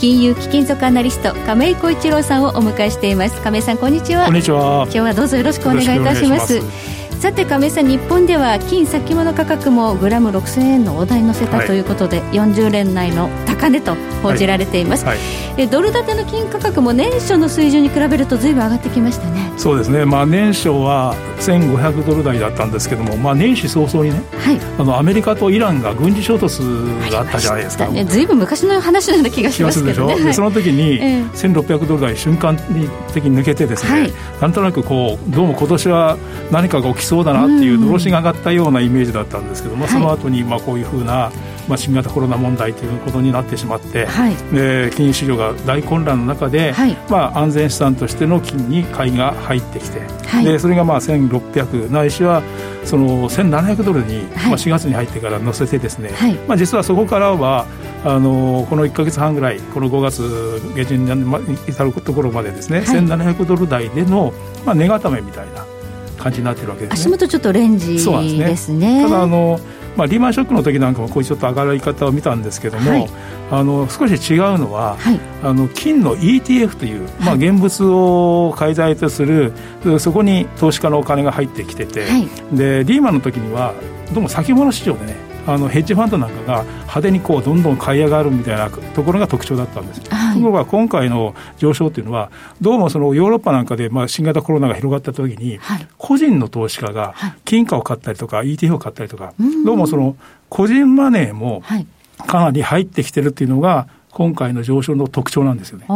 金融貴金属アナリスト亀井浩一郎さんをお迎えしています。亀井さんこんにちは。こんにちは。今日はどうぞよろしくお願いいたしますさて亀井さん日本では金先物価格もグラム6000円の大台に乗せたということで、はい、40年内の高値と報じられています、はい。はい、ドル建ての金価格も年初の水準に比べるとずいぶん上がってきましたね。そうですね、まあ、年初は1500ドル台だったんですけども、まあ、年始早々にね、はい、あのアメリカとイランが軍事衝突があったじゃないですか、ね、ずいぶん昔の話のような気がしますけどね、でその時に1600ドル台瞬間的に抜けてですね、はい、なんとなくこうどうも今年は何かが起きそうだなっていうのろしが上がったようなイメージだったんですけども、その後にまにこういうふうなまあ、新型コロナ問題ということになってしまって、はい、で金融市場が大混乱の中で、はい、まあ、安全資産としての金に買いが入ってきて、はい、でそれがまあ1600ないしはその1700ドルに、まあ、4月に入ってから乗せてですね、まあ、実はそこからはあのこの1か月半ぐらいこの5月下旬に至るところまでですね、はい、1700ドル台での、まあ、値固めみたいな感じになってるわけですね。足元ちょっとレンジですね。すね。ただあのまあ、リーマンショックの時なんかもこういうちょっと上がり方を見たんですけども、はい、あの少し違うのは、はい、あの金の ETF という、まあ、現物を介在とする、そこに投資家のお金が入ってきてて、でリーマンの時にはどうも先物市場でねあのヘッジファンドなんかが派手にこうどんどん買い上がるみたいなところが特徴だったんです、はい、ところが今回の上昇というのは、どうもそのヨーロッパなんかでまあ新型コロナが広がったときに、はい、個人の投資家が金貨を買ったりとか、ETF を買ったりとか、どうもその個人マネーもかなり入ってきてるっていうのが、今回の上昇の特徴なんですよね。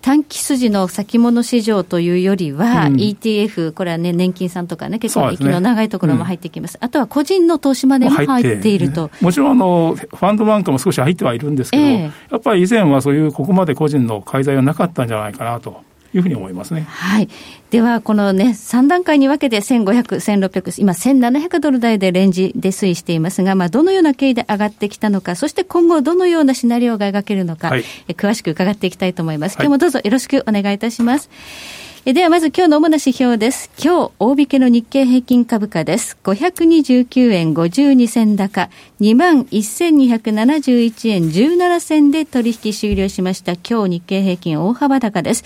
短期筋の先物市場というよりは、うん、ETF、これはね、年金さんとかね、結構、息の長いところも入ってきます、すねうん、あとは個人の投資までも入っていると。もちろんあの、ファンドなんかも少し入ってはいるんですけど、えー、やっぱり以前はそういう、ここまで個人の介在はなかったんじゃないかなと。いうふうに思いますね。はい。では、このね、3段階に分けて1500、1600、今1700ドル台でレンジで推移していますが、まあ、どのような経緯で上がってきたのか、そして今後どのようなシナリオが描けるのか、はい、詳しく伺っていきたいと思います。今日もどうぞよろしくお願いいたします。はいではまず今日の主な指標です。今日、大引けの日経平均株価です。529円52銭高、21,271円17銭で取引終了しました。今日日経平均大幅高です。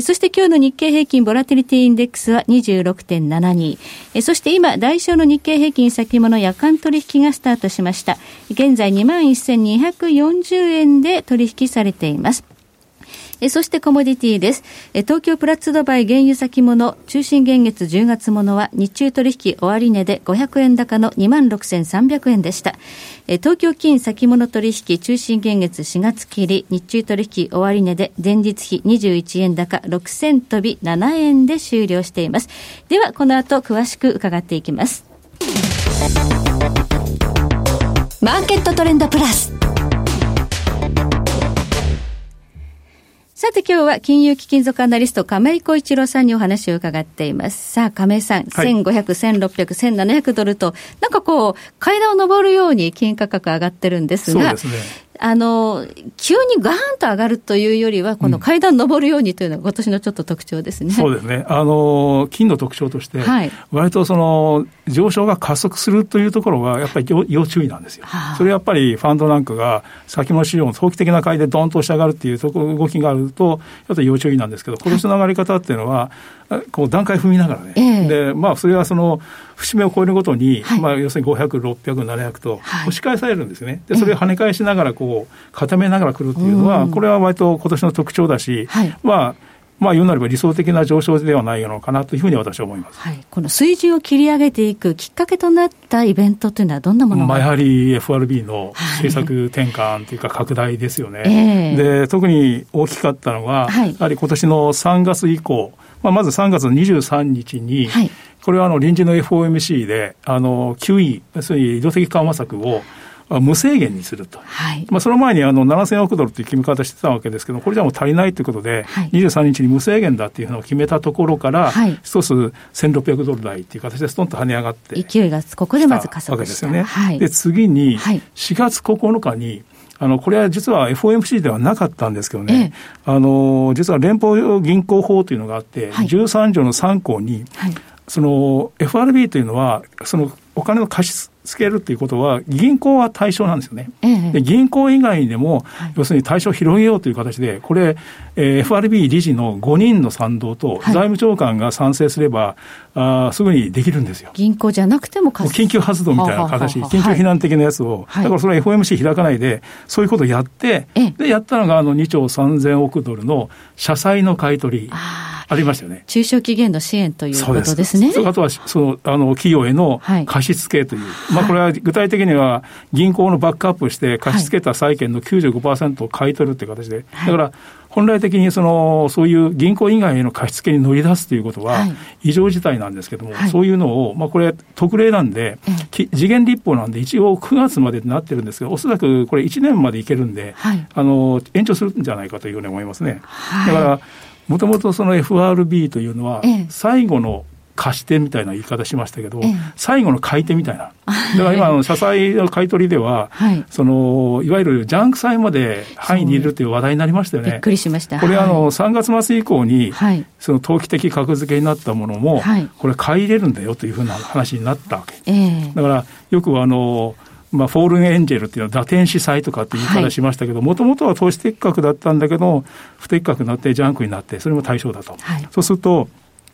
そして今日の日経平均ボラティリティインデックスは26.72。そして今、代償の日経平均先物夜間取引がスタートしました。現在21,240円で取引されています。えそしてコモディティです。え東京プラッツドバイ原油先物中心現月10月ものは日中取引終値で500円高の26,300円でした。え東京金先物取引中心現月4月切り日中取引終値で前日比21円高6000飛び7円で終了しています。ではこの後詳しく伺っていきます。マーケットトレンドプラス。さて今日は金融貴金属アナリスト亀井小一郎さんにお話を伺っています。さあ亀井さん、はい、1500、1600、1700ドルと、なんかこう、階段を上るように金価格上がってるんですが、そうですね。あの、急にガーンと上がるというよりは、この階段登るようにというのが今年のちょっと特徴ですね。そうですね。あの、金の特徴として、はい、割とその、上昇が加速するというところは、やっぱり要注意なんですよ。はあ、それやっぱりファンドなんかが、先物市場の早期的な買いでドンと押し上がるっていう動きがあると、やっぱり要注意なんですけど、今年の上がり方っていうのは、こう段階踏みながらね、えー、でまあ、それはその節目を超えるごとに、はい、まあ、要するに500、600、700と押し返されるんですね、でそれを跳ね返しながらこう固めながらくるっていうのは、これは割と今年の特徴だし、はい、まあまあ、言うなれば理想的な上昇ではないのかなというふうに私は思います、はい、この水準を切り上げていくきっかけとなったイベントというのは、どんなものまあ、やはり FRB の政策転換というか、拡大ですよね、はいで特に大きかったのは、はい、やはり今年の3月以降、まあ、まず3月23日に、はい、これはあの臨時の FOMC で、あの QE、要するに移動的緩和策を、無制限にすると、はい、まあ、その前にあの7000億ドルという決め方してたわけですけど、これじゃもう足りないということで、はい、23日に無制限だっていうのを決めたところから、はい、一つ1600ドル台っていう形でストンと跳ね上がって、勢いがここでまず加速したわけですよね。はい、で次に4月9日にあの、これは実は FOMC ではなかったんですけどね、ええ、あの、実は連邦銀行法というのがあって、はい、13条の3項に、はい、その FRB というのは、そのお金の貸し付けるっていうことは、銀行は対象なんですよね。ええ、で銀行以外でも、はい、要するに対象を広げようという形で、これ、えー、FRB 理事の5人の賛同と、財務長官が賛成すれば、あすぐにできるんですよ。銀行じゃなくても緊急発動みたいな形、緊急避難的なやつを、はい、だからそれは FOMC 開かないで、そういうことをやって、で、やったのがあの2兆3000億ドルの社債の買い取り。ありましたよね。中小企業の支援ということですね。あとは、その、あの、企業への貸し付けという。はい、まあ、これは具体的には、銀行のバックアップして、貸し付けた債券の95%を買い取るという形で。だから、本来的にそのそういう銀行以外への貸し付けに乗り出すということは異常事態なんですけれども、はい、そういうのを、まあ、これ、特例なんで、次元立法なんで、一応9月までになってるんですけど、おそらくこれ、1年までいけるんで、はい、あの延長するんじゃないかというふうに思いますね。だからもともとその FRB というのは、最後の貸し手みたいな言い方しましたけど、ええ、最後の買い手みたいな。だから今、の社債の買い取りでは、はい、その、いわゆるジャンク債まで範囲にいるという話題になりましたよね。びっくりしました。これ、あの、3月末以降に、はい、その投機的格付けになったものも、はい、これ買い入れるんだよというふうな話になったわけ。え、だから、よくあの、まあ、 fallen angel っていうのは堕天使債とかって言い方しましたけど、もともとは投資適格だったんだけど、不適格になってジャンクになって、それも対象だと。はい、そうすると、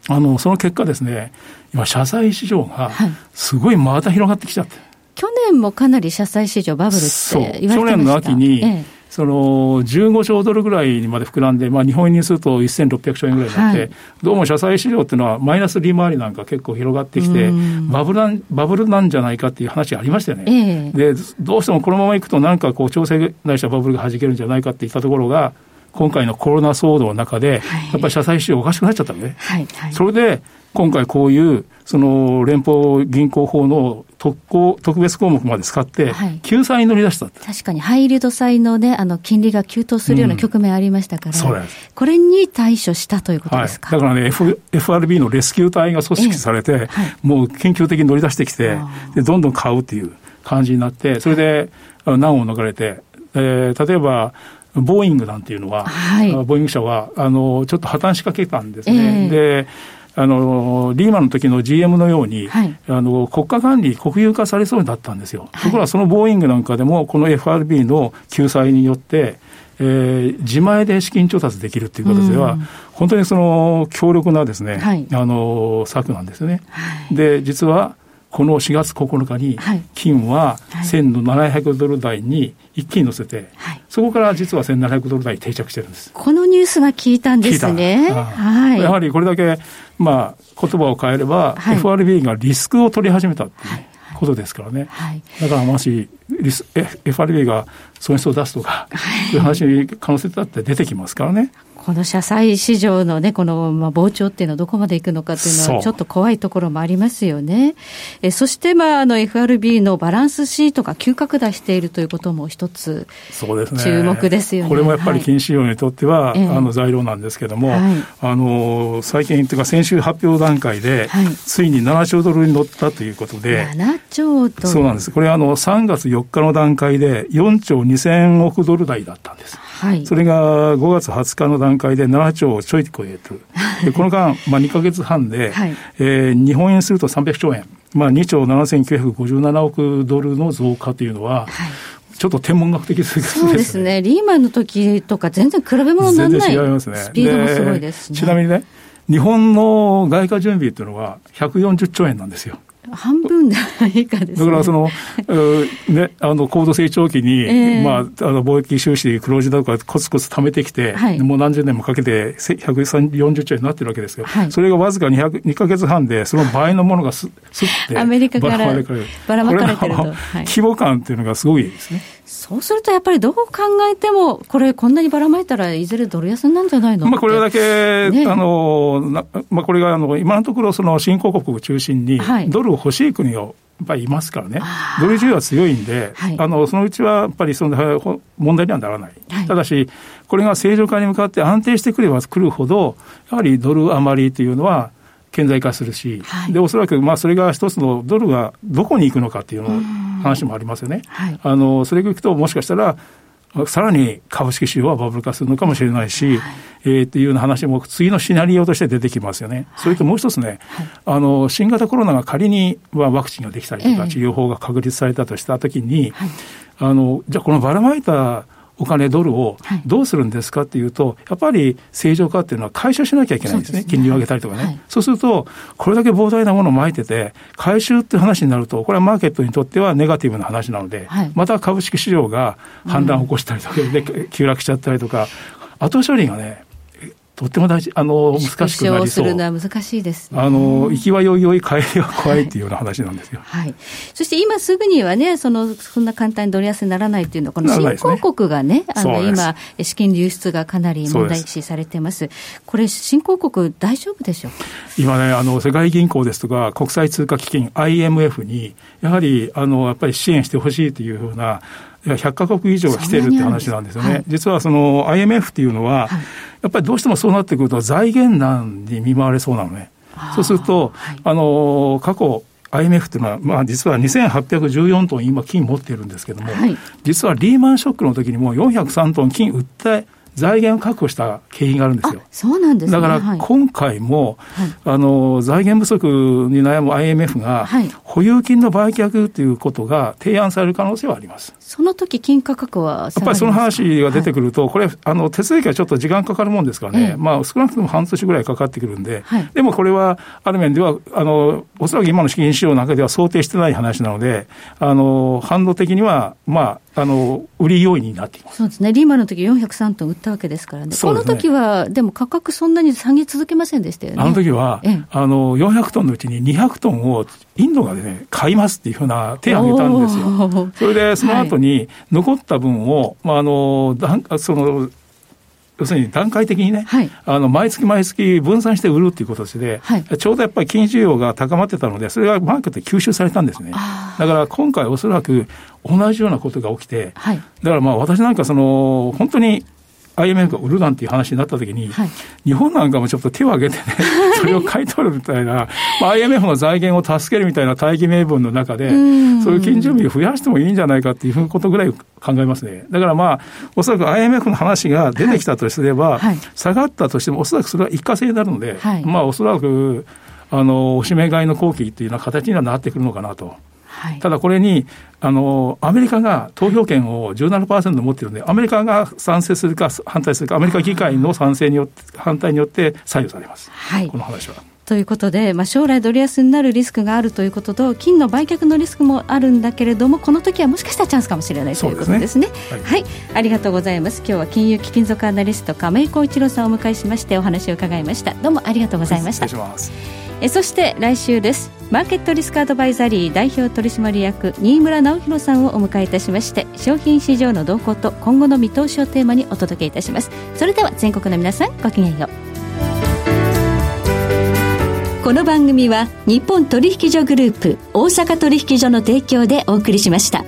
あの、その結果ですね、今、社債市場がすごいまた広がってきちゃって。去年もかなり社債市場バブルって言われてました。去年の秋に、ええその15兆ドルぐらいにまで膨らんで、まあ、日本円にすると1600兆円ぐらいになって、はい、どうも社債市場っていうのは、マイナス利回りなんか結構広がってきて、バブルなんバブルなんじゃないかっていう話がありましたよね、えー、でどうしてもこのままいくと、なんかこう、調整ないしはバブルがはじけるんじゃないかっていったところが、今回のコロナ騒動の中で、やっぱり社債市場おかしくなっちゃったのね。はいはい、それで今回こういうその連邦銀行法の特項特別項目まで使って、救済に乗り出した、はい、確かに、ハイリード債の,、ね、あの金利が急騰するような局面ありましたから、うん、これに対処したということですか、はい、だからね、F、FRB のレスキュー隊が組織されて、えはい、もう研究的に乗り出してきてで、どんどん買うっていう感じになって、それで難を逃れて、えー、例えば、ボーイングなんていうのは、はい、ボーイング社はあのちょっと破綻しかけたんですね。えー、であのリーマンの時の GM のように、はい、あの国家管理、国有化されそうになったんですよ。はい、ところがそのボーイングなんかでも、この FRB の救済によって、えー、自前で資金調達できるという形では、本当にその強力なですね、はい、あの策なんですね。で、実はこの4月9日に、金は1700ドル台に一気に乗せて、はい、そこから実は1700ドル台定着してるんです。このニュースが聞いたんですね。はい、やはりこれだけ、まあ、言葉を変えれば、はい、FRB がリスクを取り始めたっていうことですからね。はい、だからもしリス FRB が損失を出すとか、そういう話、可能性だって出てきますからね。この社債市場のね、この、まあ、膨張っていうのはどこまでいくのかっていうのは、ちょっと怖いところもありますよね。えそして、まあ、あの、FRB のバランスシートが急拡大しているということも一つ、そうですね。注目ですよね。これもやっぱり金市場にとっては、はい、あの、材料なんですけども、はい、あの、最近というか先週発表段階で、はい、ついに7兆ドルに乗ったということで、7兆ドルそうなんです。これあの、3月4日の段階で4兆2000億ドル台だったんです。はい、それが5月20日の段階で7兆をちょい超える。でこの間、まあ、2か月半で、はい、えー、日本円すると300兆円、まあ、2兆7957億ドルの増加というのは、はいちょっと天文学的ですね。そうですね。リーマンの時とか全然比べ物にならない。全然違いますね。スピードもすごいですね。ちなみにね、日本の外貨準備っていうのは140兆円なんですよ。半分以下です、ね、だからその、ね、あの高度成長期に、えー、まあ、あの貿易収支、黒字だとか、コツコツ貯めてきて、はい、もう何十年もかけて140兆円になってるわけですよ、はい、それがわずか2 2か月半で、その倍のものがすすってアメリカからばらまかれてる。と、規模感っていうのがすごいですね。そうするとやっぱりどう考えても、これ、こんなにばらまいたらいずれドル安なんじゃないのまあこれだけ、ね、あのまあ、これがあの今のところ、新興国を中心に、ドルを欲しい国をっぱりいますからね、ドル需要は強いんで、はい、あのそのうちはやっぱりその問題にはならない、はい、ただし、これが正常化に向かって安定してくればくるほど、やはりドル余りというのは、顕在化するし、はい、でおそらくまあそれが一つのドルがどこに行くのかっていうの話もありますよね。あのそれがいくともしかしたらさらに株式市場はバブル化するのかもしれないし、はい、えー、っていうような話も次のシナリオとして出てきますよね。はい、それともう一つね、はい、あの、新型コロナが仮にはワクチンができたりとか、治療法が確立されたとしたときに、あの、じゃあこのばらまいたお金、ドルをどうするんですかっていうと、やっぱり正常化っていうのは回収しなきゃいけないんですね。すね。金利を上げたりとかね、はい、そうすると、これだけ膨大なものをまいてて、回収っていう話になると、これはマーケットにとってはネガティブな話なので、はい、また株式市場が反乱を起こしたりとか、で急落しちゃったりとか、後処理がね、とっても大事、あの、難しくなりそう。するのは難しいです、ね、あの、行きはよいよい、帰りは怖いっていうような話なんですよ。はい。そして今すぐにはね、その、そんな簡単にドル安にならないっていうのは、この新興国がね、ねあの、今、資金流出がかなり問題視されてます。これ、新興国大丈夫でしょうか？今ね、あの、世界銀行ですとか、国際通貨基金 IMF に、やはり、あの、やっぱり支援してほしいというような、100か国以上が来てるって話なんですよね。はい、実はその IMF っていうのは、はい、やっぱりどうしてもそうなってくると財源難に見舞われそうなのね。そうすると、はい、あの、過去、IMF っていうのは、まあ、実は2814トン今金持っているんですけども、実はリーマンショックの時にも403トン金売って財源を確保した経緯があるんですよ。そうなんです、ね、だから今回も、はい、あの財源不足に悩む IMF が、はい、保有金の売却ということが提案される可能性はあります。その時金価格はやっぱりその話が出てくると、はい、これあの手続きはちょっと時間かかるもんですからね、まあ少なくとも半年ぐらいかかってくるんで、でもこれはある面ではあのおそらく今の資金市場の中では想定してない話なので、あの反動的にはまああの売り要因になっています。そうですね、リーマンの時403トン売ったわけですからね、ね。この時はでも価格、そんなに下げ続けませんでしたよね。あの時は、あの400トンのうちに200トンをインドがね、買いますっていうふうな手を挙げたんですよ。それで、その後に残った分を、はい、まあ、あの、その、要するに段階的にね、はい、あの毎月毎月分散して売るっていうことで、はい、ちょうどやっぱり金需要が高まってたので、それがマーケットで吸収されたんですね。だから今回おそらく同じようなことが起きて、はい、だからまあ私なんかその、本当に IMF が売るなんていう話になったときに、はい、日本なんかもちょっと手を挙げてね、それを買い取るみたいな、まあ、IMF の財源を助けるみたいな大義名分の中で、そういう金準備を増やしてもいいんじゃないかっていうことぐらい考えますね。だからまあ、おそらく IMF の話が出てきたとすれば、はいはい、下がったとしても、おそらくそれは一過性になるので、まあ、おそらく、あの、おしめ買いの後期っていうような形にはなってくるのかなと。はい、ただこれにあの、アメリカが投票権を17%持ってるんで、アメリカが賛成するか反対するか、アメリカ議会の賛成によって、反対によって左右されます、はい、この話は。ということで、まあ、将来ドル安になるリスクがあるということと金の売却のリスクもあるんだけれどもこの時はもしかしたらチャンスかもしれないということですね、ね。はい、はい、ありがとうございます。今日は金融貴金属アナリスト亀井浩一郎さんをお迎えしましてお話を伺いました。どうもありがとうございました、失礼しますえそして来週です。マーケットリスクアドバイザリー代表取締役新村直弘さんをお迎えいたしまして商品市場の動向と今後の見通しをテーマにお届けいたします。それでは全国の皆さんごきげんよう。この番組は日本取引所グループ大阪取引所の提供でお送りしました。